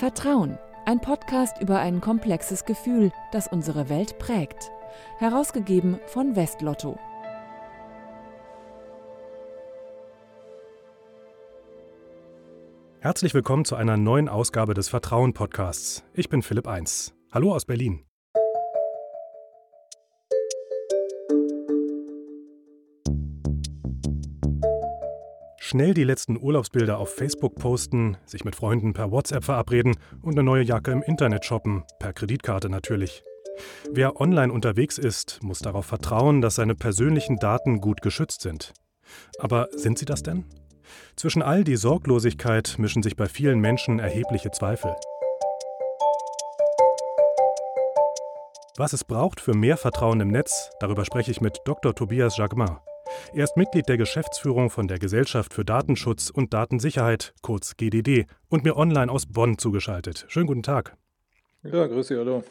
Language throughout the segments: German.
Vertrauen, ein Podcast über ein komplexes Gefühl, das unsere Welt prägt. Herausgegeben von Westlotto. Herzlich willkommen zu einer neuen Ausgabe des Vertrauen Podcasts. Ich bin Philipp Eins. Hallo aus Berlin. Schnell die letzten Urlaubsbilder auf Facebook posten, sich mit Freunden per WhatsApp verabreden und eine neue Jacke im Internet shoppen, per Kreditkarte natürlich. Wer online unterwegs ist, muss darauf vertrauen, dass seine persönlichen Daten gut geschützt sind. Aber sind sie das denn? Zwischen all die Sorglosigkeit mischen sich bei vielen Menschen erhebliche Zweifel. Was es braucht für mehr Vertrauen im Netz, darüber spreche ich mit Dr. Tobias Jacquemin. Er ist Mitglied der Geschäftsführung von der Gesellschaft für Datenschutz und Datensicherheit, kurz GDD, und mir online aus Bonn zugeschaltet. Schönen guten Tag. Ja, grüß Sie, hallo.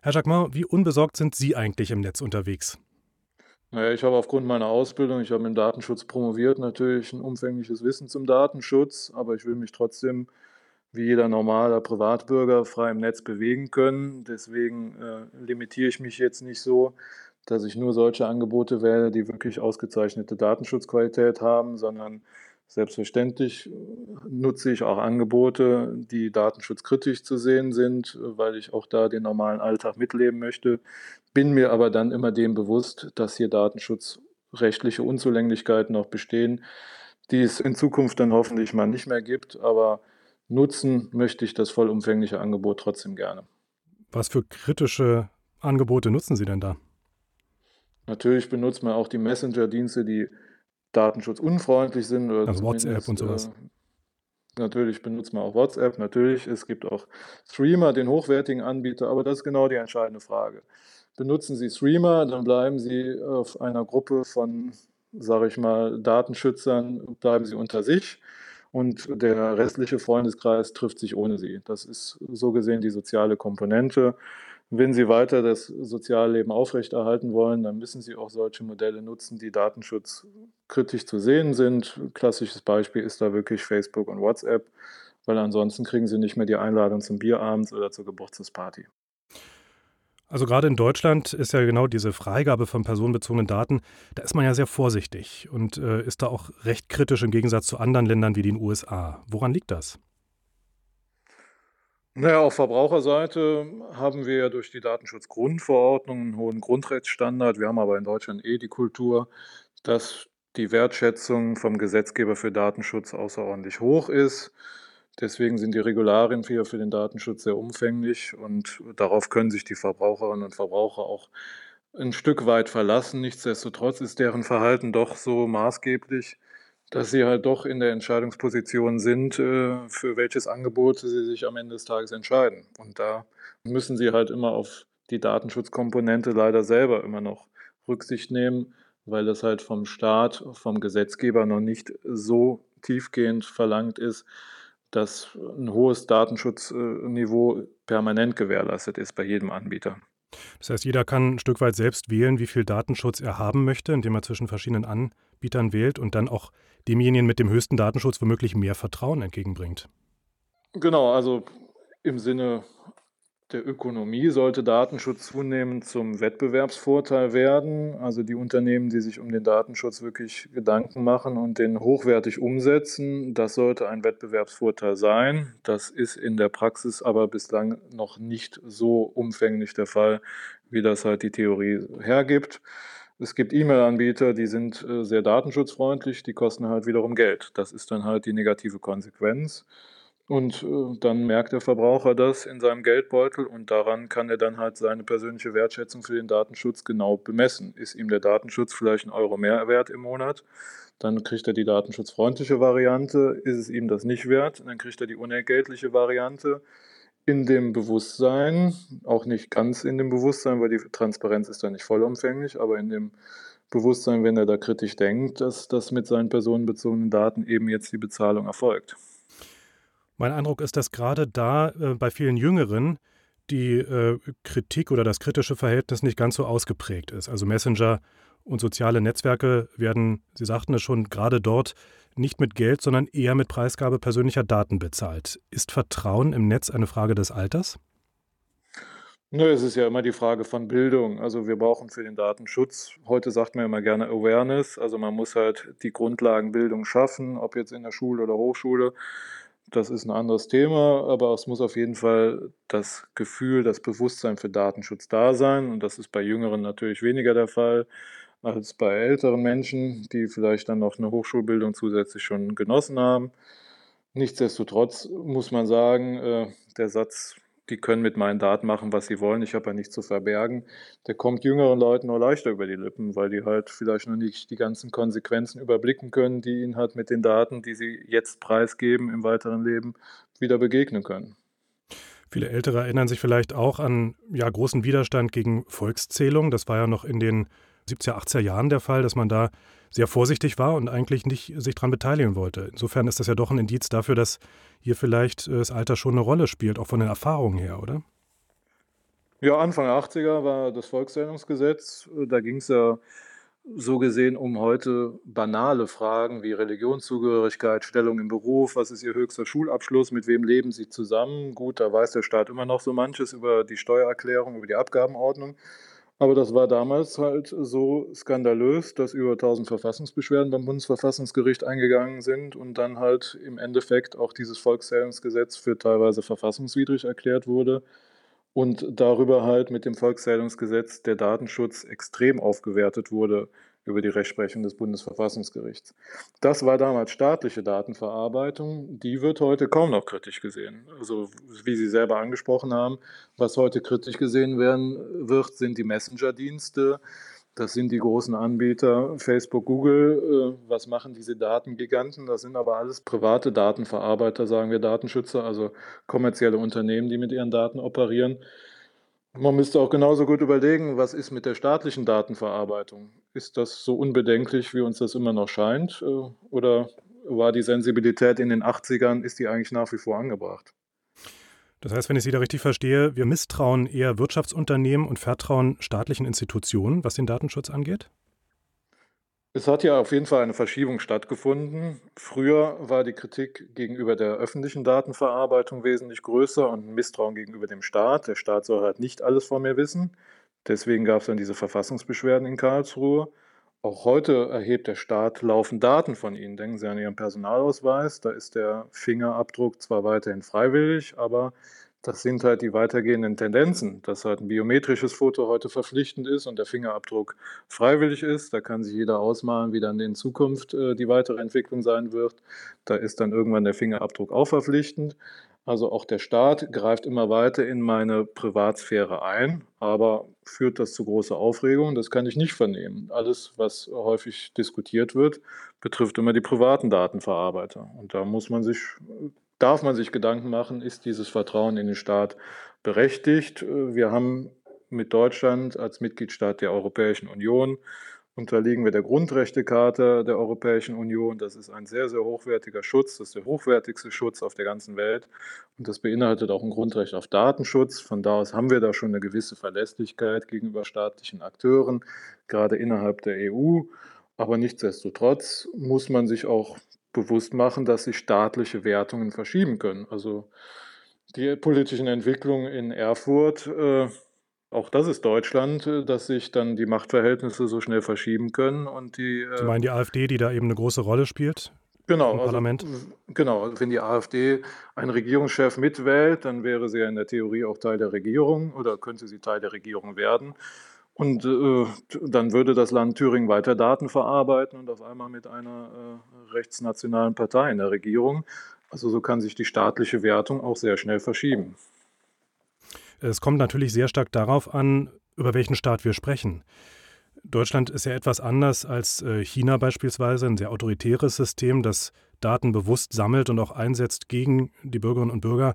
Herr Jacquemin, wie unbesorgt sind Sie eigentlich im Netz unterwegs? Naja, ich habe aufgrund meiner Ausbildung, ich habe im Datenschutz promoviert, natürlich ein umfängliches Wissen zum Datenschutz, aber ich will mich trotzdem wie jeder normaler Privatbürger frei im Netz bewegen können. Deswegen äh, limitiere ich mich jetzt nicht so dass ich nur solche Angebote wähle, die wirklich ausgezeichnete Datenschutzqualität haben, sondern selbstverständlich nutze ich auch Angebote, die datenschutzkritisch zu sehen sind, weil ich auch da den normalen Alltag mitleben möchte, bin mir aber dann immer dem bewusst, dass hier datenschutzrechtliche Unzulänglichkeiten noch bestehen, die es in Zukunft dann hoffentlich mal nicht mehr gibt, aber nutzen möchte ich das vollumfängliche Angebot trotzdem gerne. Was für kritische Angebote nutzen Sie denn da? Natürlich benutzt man auch die Messenger-Dienste, die datenschutzunfreundlich sind. also WhatsApp und sowas. Äh, natürlich benutzt man auch WhatsApp, natürlich. Es gibt auch Streamer, den hochwertigen Anbieter, aber das ist genau die entscheidende Frage. Benutzen Sie Streamer, dann bleiben Sie auf einer Gruppe von, sage ich mal, Datenschützern, bleiben Sie unter sich und der restliche Freundeskreis trifft sich ohne Sie. Das ist so gesehen die soziale Komponente. Wenn Sie weiter das Sozialleben aufrechterhalten wollen, dann müssen Sie auch solche Modelle nutzen, die datenschutzkritisch zu sehen sind. Klassisches Beispiel ist da wirklich Facebook und WhatsApp, weil ansonsten kriegen Sie nicht mehr die Einladung zum Bierabend oder zur Geburtstagsparty. Also gerade in Deutschland ist ja genau diese Freigabe von personenbezogenen Daten, da ist man ja sehr vorsichtig und äh, ist da auch recht kritisch im Gegensatz zu anderen Ländern wie den USA. Woran liegt das? Naja, auf Verbraucherseite haben wir durch die Datenschutzgrundverordnung einen hohen Grundrechtsstandard. Wir haben aber in Deutschland eh die Kultur, dass die Wertschätzung vom Gesetzgeber für Datenschutz außerordentlich hoch ist. Deswegen sind die Regularien für, für den Datenschutz sehr umfänglich und darauf können sich die Verbraucherinnen und Verbraucher auch ein Stück weit verlassen. Nichtsdestotrotz ist deren Verhalten doch so maßgeblich, dass sie halt doch in der Entscheidungsposition sind, äh, für welches Angebot sie sich am Ende des Tages entscheiden. Und da müssen sie halt immer auf die Datenschutzkomponente leider selber immer noch Rücksicht nehmen, weil das halt vom Staat, vom Gesetzgeber noch nicht so tiefgehend verlangt ist, dass ein hohes Datenschutzniveau permanent gewährleistet ist bei jedem Anbieter. Das heißt, jeder kann ein Stück weit selbst wählen, wie viel Datenschutz er haben möchte, indem er zwischen verschiedenen Anbietern wählt und dann auch demjenigen mit dem höchsten Datenschutz womöglich mehr Vertrauen entgegenbringt. Genau, also im Sinne der Ökonomie sollte Datenschutz zunehmend zum Wettbewerbsvorteil werden. Also die Unternehmen, die sich um den Datenschutz wirklich Gedanken machen und den hochwertig umsetzen, das sollte ein Wettbewerbsvorteil sein. Das ist in der Praxis aber bislang noch nicht so umfänglich der Fall, wie das halt die Theorie hergibt. Es gibt E-Mail-Anbieter, die sind äh, sehr datenschutzfreundlich, die kosten halt wiederum Geld. Das ist dann halt die negative Konsequenz. Und äh, dann merkt der Verbraucher das in seinem Geldbeutel und daran kann er dann halt seine persönliche Wertschätzung für den Datenschutz genau bemessen. Ist ihm der Datenschutz vielleicht ein Euro mehr wert im Monat, dann kriegt er die datenschutzfreundliche Variante. Ist es ihm das nicht wert, dann kriegt er die unentgeltliche Variante in dem Bewusstsein, auch nicht ganz in dem Bewusstsein, weil die Transparenz ist da nicht vollumfänglich, aber in dem Bewusstsein, wenn er da kritisch denkt, dass das mit seinen personenbezogenen Daten eben jetzt die Bezahlung erfolgt. Mein Eindruck ist, dass gerade da äh, bei vielen Jüngeren die äh, Kritik oder das kritische Verhältnis nicht ganz so ausgeprägt ist. Also Messenger Und soziale Netzwerke werden, Sie sagten es schon, gerade dort nicht mit Geld, sondern eher mit Preisgabe persönlicher Daten bezahlt. Ist Vertrauen im Netz eine Frage des Alters? Nö, es ist ja immer die Frage von Bildung. Also wir brauchen für den Datenschutz, heute sagt man immer gerne Awareness, also man muss halt die Grundlagenbildung schaffen, ob jetzt in der Schule oder Hochschule. Das ist ein anderes Thema, aber es muss auf jeden Fall das Gefühl, das Bewusstsein für Datenschutz da sein. Und das ist bei Jüngeren natürlich weniger der Fall als bei älteren Menschen, die vielleicht dann noch eine Hochschulbildung zusätzlich schon genossen haben. Nichtsdestotrotz muss man sagen, äh, der Satz die können mit meinen Daten machen, was sie wollen. Ich habe ja nichts zu verbergen. Der kommt jüngeren Leuten nur leichter über die Lippen, weil die halt vielleicht noch nicht die ganzen Konsequenzen überblicken können, die ihnen halt mit den Daten, die sie jetzt preisgeben im weiteren Leben, wieder begegnen können. Viele Ältere erinnern sich vielleicht auch an ja, großen Widerstand gegen Volkszählung. Das war ja noch in den 70er, 80er Jahren der Fall, dass man da sehr vorsichtig war und eigentlich nicht sich daran beteiligen wollte. Insofern ist das ja doch ein Indiz dafür, dass hier vielleicht äh, das Alter schon eine Rolle spielt, auch von den Erfahrungen her, oder? Ja, Anfang der 80er war das Volkszählungsgesetz. Da ging es ja so gesehen um heute banale Fragen wie Religionszugehörigkeit, Stellung im Beruf, was ist Ihr höchster Schulabschluss, mit wem leben Sie zusammen. Gut, da weiß der Staat immer noch so manches über die Steuererklärung, über die Abgabenordnung. Aber das war damals halt so skandalös, dass über 1000 Verfassungsbeschwerden beim Bundesverfassungsgericht eingegangen sind und dann halt im Endeffekt auch dieses Volkszählungsgesetz für teilweise verfassungswidrig erklärt wurde und darüber halt mit dem Volkszählungsgesetz der Datenschutz extrem aufgewertet wurde über die Rechtsprechung des Bundesverfassungsgerichts. Das war damals staatliche Datenverarbeitung, die wird heute kaum noch kritisch gesehen. Also wie Sie selber angesprochen haben, was heute kritisch gesehen werden wird, sind die Messenger-Dienste. Das sind die großen Anbieter, Facebook, Google. Äh, was machen diese Datengiganten? Das sind aber alles private Datenverarbeiter, sagen wir Datenschützer, also kommerzielle Unternehmen, die mit ihren Daten operieren. Man müsste auch genauso gut überlegen, was ist mit der staatlichen Datenverarbeitung? Ist das so unbedenklich, wie uns das immer noch scheint? Äh, oder war die Sensibilität in den 80ern, ist die eigentlich nach wie vor angebracht? Das heißt, wenn ich Sie da richtig verstehe, wir misstrauen eher Wirtschaftsunternehmen und vertrauen staatlichen Institutionen, was den Datenschutz angeht? Es hat ja auf jeden Fall eine Verschiebung stattgefunden. Früher war die Kritik gegenüber der öffentlichen Datenverarbeitung wesentlich größer und ein Misstrauen gegenüber dem Staat. Der Staat soll halt nicht alles von mir wissen. Deswegen gab es dann diese Verfassungsbeschwerden in Karlsruhe. Auch heute erhebt der Staat laufend Daten von Ihnen. Denken Sie an Ihren Personalausweis. Da ist der Fingerabdruck zwar weiterhin freiwillig, aber das sind halt die weitergehenden Tendenzen, dass halt ein biometrisches Foto heute verpflichtend ist und der Fingerabdruck freiwillig ist. Da kann sich jeder ausmalen, wie dann in Zukunft äh, die weitere Entwicklung sein wird. Da ist dann irgendwann der Fingerabdruck auch verpflichtend. Also auch der Staat greift immer weiter in meine Privatsphäre ein, aber führt das zu großer Aufregung? Das kann ich nicht vernehmen. Alles, was häufig diskutiert wird, betrifft immer die privaten Datenverarbeiter. Und da muss man sich darf man sich Gedanken machen, ist dieses Vertrauen in den Staat berechtigt? Wir haben mit Deutschland als Mitgliedstaat der Europäischen Union unterliegen wir der Grundrechtecharta der Europäischen Union. Das ist ein sehr, sehr hochwertiger Schutz. Das ist der hochwertigste Schutz auf der ganzen Welt. Und das beinhaltet auch ein Grundrecht auf Datenschutz. Von da aus haben wir da schon eine gewisse Verlässlichkeit gegenüber staatlichen Akteuren, gerade innerhalb der EU. Aber nichtsdestotrotz muss man sich auch bewusst machen, dass sich staatliche Wertungen verschieben können. Also die politischen Entwicklungen in Erfurt, äh, auch das ist Deutschland, äh, dass sich dann die Machtverhältnisse so schnell verschieben können und die. Äh, Sie meinen die AfD, die da eben eine große Rolle spielt? Genau, im also Parlament? Also, genau, wenn die AfD einen Regierungschef mitwählt, dann wäre sie ja in der Theorie auch Teil der Regierung oder könnte sie Teil der Regierung werden. Und äh, dann würde das Land Thüringen weiter Daten verarbeiten und auf einmal mit einer äh, rechtsnationalen Partei in der Regierung. Also so kann sich die staatliche Wertung auch sehr schnell verschieben. Es kommt natürlich sehr stark darauf an, über welchen Staat wir sprechen. Deutschland ist ja etwas anders als äh, China beispielsweise, ein sehr autoritäres System, das Daten bewusst sammelt und auch einsetzt gegen die Bürgerinnen und Bürger.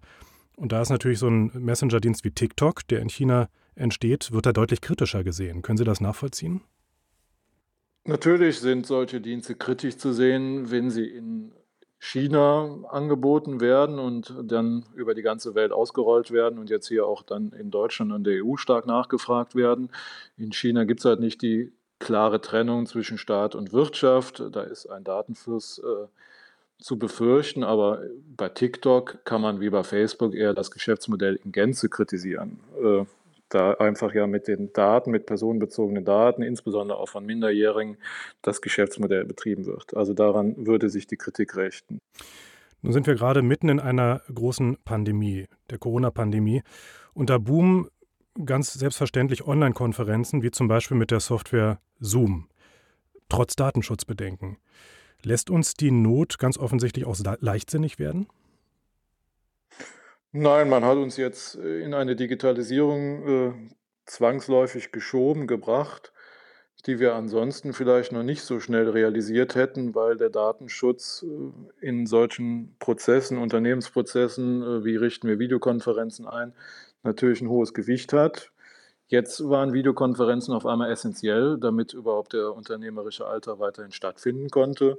Und da ist natürlich so ein Messenger-Dienst wie TikTok, der in China entsteht, wird er deutlich kritischer gesehen. Können Sie das nachvollziehen? Natürlich sind solche Dienste kritisch zu sehen, wenn sie in China angeboten werden und dann über die ganze Welt ausgerollt werden und jetzt hier auch dann in Deutschland und der EU stark nachgefragt werden. In China gibt es halt nicht die klare Trennung zwischen Staat und Wirtschaft. Da ist ein Datenfluss äh, zu befürchten, aber bei TikTok kann man wie bei Facebook eher das Geschäftsmodell in Gänze kritisieren. Äh, da einfach ja mit den Daten, mit personenbezogenen Daten, insbesondere auch von Minderjährigen, das Geschäftsmodell betrieben wird. Also daran würde sich die Kritik richten. Nun sind wir gerade mitten in einer großen Pandemie, der Corona-Pandemie. Und da boomen ganz selbstverständlich Online-Konferenzen, wie zum Beispiel mit der Software Zoom, trotz Datenschutzbedenken. Lässt uns die Not ganz offensichtlich auch leichtsinnig werden? Nein, man hat uns jetzt äh, in eine Digitalisierung äh, zwangsläufig geschoben, gebracht, die wir ansonsten vielleicht noch nicht so schnell realisiert hätten, weil der Datenschutz äh, in solchen Prozessen, Unternehmensprozessen, äh, wie richten wir Videokonferenzen ein, natürlich ein hohes Gewicht hat. Jetzt waren Videokonferenzen auf einmal essentiell, damit überhaupt der unternehmerische Alltag weiterhin stattfinden konnte.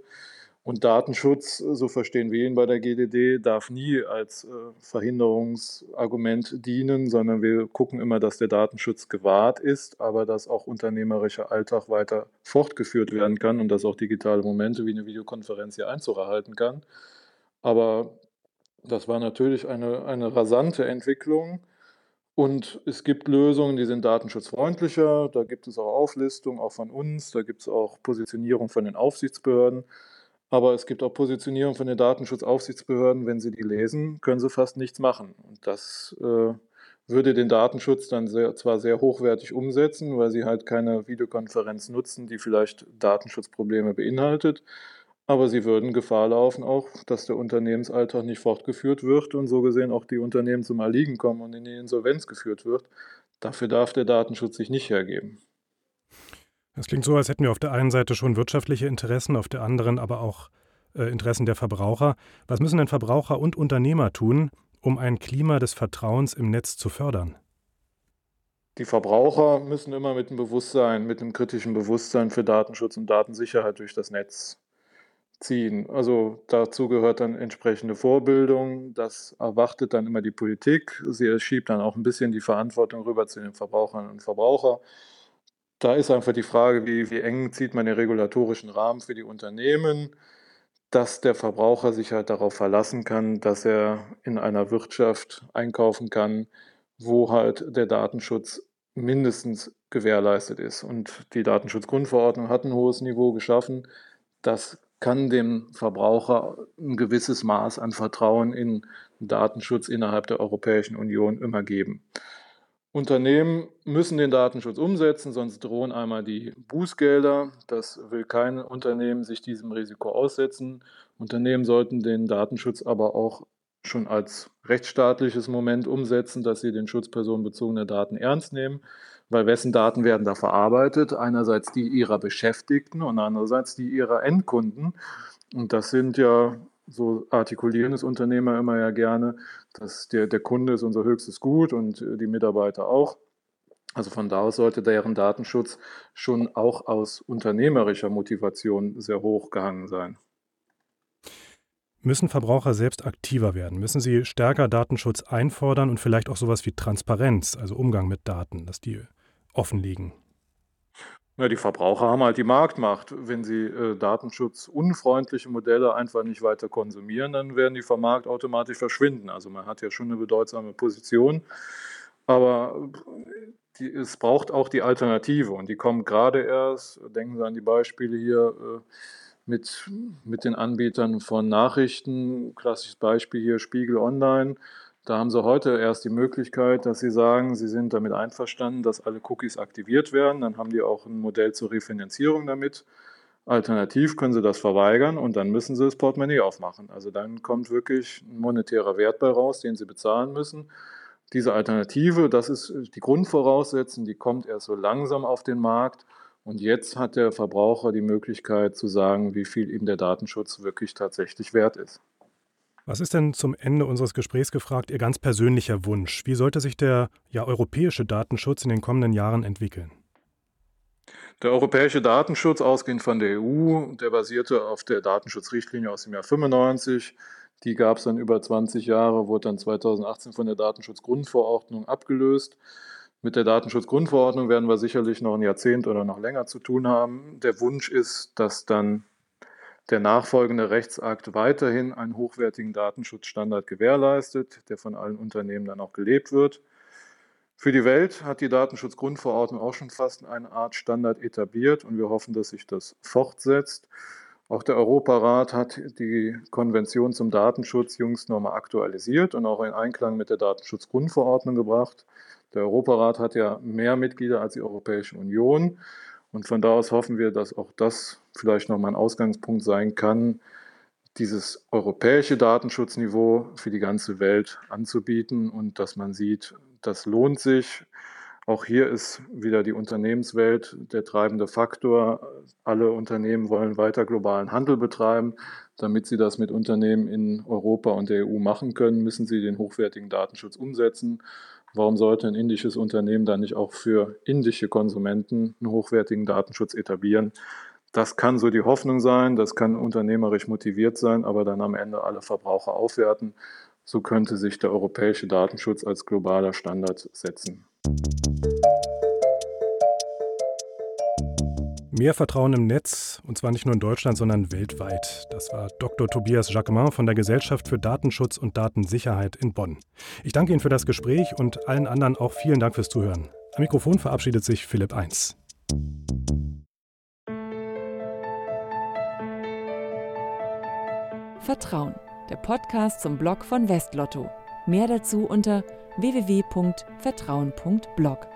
Und Datenschutz, so verstehen wir ihn bei der GDD, darf nie als äh, Verhinderungsargument dienen, sondern wir gucken immer, dass der Datenschutz gewahrt ist, aber dass auch unternehmerischer Alltag weiter fortgeführt werden kann und dass auch digitale Momente wie eine Videokonferenz hier Einzug erhalten kann. Aber das war natürlich eine, eine rasante Entwicklung. Und es gibt Lösungen, die sind datenschutzfreundlicher. Da gibt es auch Auflistungen, auch von uns. Da gibt es auch Positionierung von den Aufsichtsbehörden. Aber es gibt auch Positionierung von den Datenschutzaufsichtsbehörden. Wenn Sie die lesen, können Sie fast nichts machen. Und das äh, würde den Datenschutz dann sehr, zwar sehr hochwertig umsetzen, weil Sie halt keine Videokonferenz nutzen, die vielleicht Datenschutzprobleme beinhaltet. Aber Sie würden Gefahr laufen, auch, dass der Unternehmensalltag nicht fortgeführt wird und so gesehen auch die Unternehmen zum Erliegen kommen und in die Insolvenz geführt wird. Dafür darf der Datenschutz sich nicht hergeben. Das klingt so, als hätten wir auf der einen Seite schon wirtschaftliche Interessen, auf der anderen aber auch äh, Interessen der Verbraucher. Was müssen denn Verbraucher und Unternehmer tun, um ein Klima des Vertrauens im Netz zu fördern? Die Verbraucher müssen immer mit dem Bewusstsein, mit dem kritischen Bewusstsein für Datenschutz und Datensicherheit durch das Netz ziehen. Also dazu gehört dann entsprechende Vorbildung. Das erwartet dann immer die Politik. Sie schiebt dann auch ein bisschen die Verantwortung rüber zu den Verbrauchern und Verbrauchern. Da ist einfach die Frage, wie, wie eng zieht man den regulatorischen Rahmen für die Unternehmen, dass der Verbraucher sich halt darauf verlassen kann, dass er in einer Wirtschaft einkaufen kann, wo halt der Datenschutz mindestens gewährleistet ist. Und die Datenschutzgrundverordnung hat ein hohes Niveau geschaffen. Das kann dem Verbraucher ein gewisses Maß an Vertrauen in Datenschutz innerhalb der Europäischen Union immer geben. Unternehmen müssen den Datenschutz umsetzen, sonst drohen einmal die Bußgelder. Das will kein Unternehmen sich diesem Risiko aussetzen. Unternehmen sollten den Datenschutz aber auch schon als rechtsstaatliches Moment umsetzen, dass sie den Schutz personenbezogener Daten ernst nehmen, weil wessen Daten werden da verarbeitet? Einerseits die ihrer Beschäftigten und andererseits die ihrer Endkunden. Und das sind ja so artikulieren es Unternehmer immer ja gerne, dass der, der Kunde ist unser höchstes Gut und äh, die Mitarbeiter auch. Also von da aus sollte deren Datenschutz schon auch aus unternehmerischer Motivation sehr hoch gehangen sein. Müssen Verbraucher selbst aktiver werden? Müssen sie stärker Datenschutz einfordern und vielleicht auch sowas wie Transparenz, also Umgang mit Daten, dass die offen liegen? Ja, die Verbraucher haben halt die Marktmacht. Wenn sie äh, datenschutzunfreundliche Modelle einfach nicht weiter konsumieren, dann werden die vom Markt automatisch verschwinden. Also man hat ja schon eine bedeutsame Position, aber die, es braucht auch die Alternative und die kommt gerade erst. Denken Sie an die Beispiele hier äh, mit, mit den Anbietern von Nachrichten. Klassisches Beispiel hier Spiegel Online. Da haben Sie heute erst die Möglichkeit, dass Sie sagen, Sie sind damit einverstanden, dass alle Cookies aktiviert werden. Dann haben die auch ein Modell zur Refinanzierung damit. Alternativ können Sie das verweigern und dann müssen Sie das Portemonnaie aufmachen. Also dann kommt wirklich ein monetärer Wert bei raus, den Sie bezahlen müssen. Diese Alternative, das ist die Grundvoraussetzung, die kommt erst so langsam auf den Markt. Und jetzt hat der Verbraucher die Möglichkeit zu sagen, wie viel ihm der Datenschutz wirklich tatsächlich wert ist. Was ist denn zum Ende unseres Gesprächs gefragt Ihr ganz persönlicher Wunsch? Wie sollte sich der ja, europäische Datenschutz in den kommenden Jahren entwickeln? Der europäische Datenschutz, ausgehend von der EU, der basierte auf der Datenschutzrichtlinie aus dem Jahr 95. Die gab es dann über 20 Jahre, wurde dann 2018 von der Datenschutzgrundverordnung abgelöst. Mit der Datenschutzgrundverordnung werden wir sicherlich noch ein Jahrzehnt oder noch länger zu tun haben. Der Wunsch ist, dass dann der nachfolgende Rechtsakt weiterhin einen hochwertigen Datenschutzstandard gewährleistet, der von allen Unternehmen dann auch gelebt wird. Für die Welt hat die Datenschutzgrundverordnung auch schon fast eine Art Standard etabliert und wir hoffen, dass sich das fortsetzt. Auch der Europarat hat die Konvention zum Datenschutz jüngst nochmal aktualisiert und auch in Einklang mit der Datenschutzgrundverordnung gebracht. Der Europarat hat ja mehr Mitglieder als die Europäische Union. Und von da aus hoffen wir, dass auch das vielleicht nochmal ein Ausgangspunkt sein kann, dieses europäische Datenschutzniveau für die ganze Welt anzubieten und dass man sieht, das lohnt sich. Auch hier ist wieder die Unternehmenswelt der treibende Faktor. Alle Unternehmen wollen weiter globalen Handel betreiben. Damit sie das mit Unternehmen in Europa und der EU machen können, müssen sie den hochwertigen Datenschutz umsetzen. Warum sollte ein indisches Unternehmen dann nicht auch für indische Konsumenten einen hochwertigen Datenschutz etablieren? Das kann so die Hoffnung sein, das kann unternehmerisch motiviert sein, aber dann am Ende alle Verbraucher aufwerten. So könnte sich der europäische Datenschutz als globaler Standard setzen. Mehr Vertrauen im Netz, und zwar nicht nur in Deutschland, sondern weltweit. Das war Dr. Tobias Jacquemin von der Gesellschaft für Datenschutz und Datensicherheit in Bonn. Ich danke Ihnen für das Gespräch und allen anderen auch vielen Dank fürs Zuhören. Am Mikrofon verabschiedet sich Philipp 1. Vertrauen, der Podcast zum Blog von Westlotto. Mehr dazu unter www.vertrauen.blog.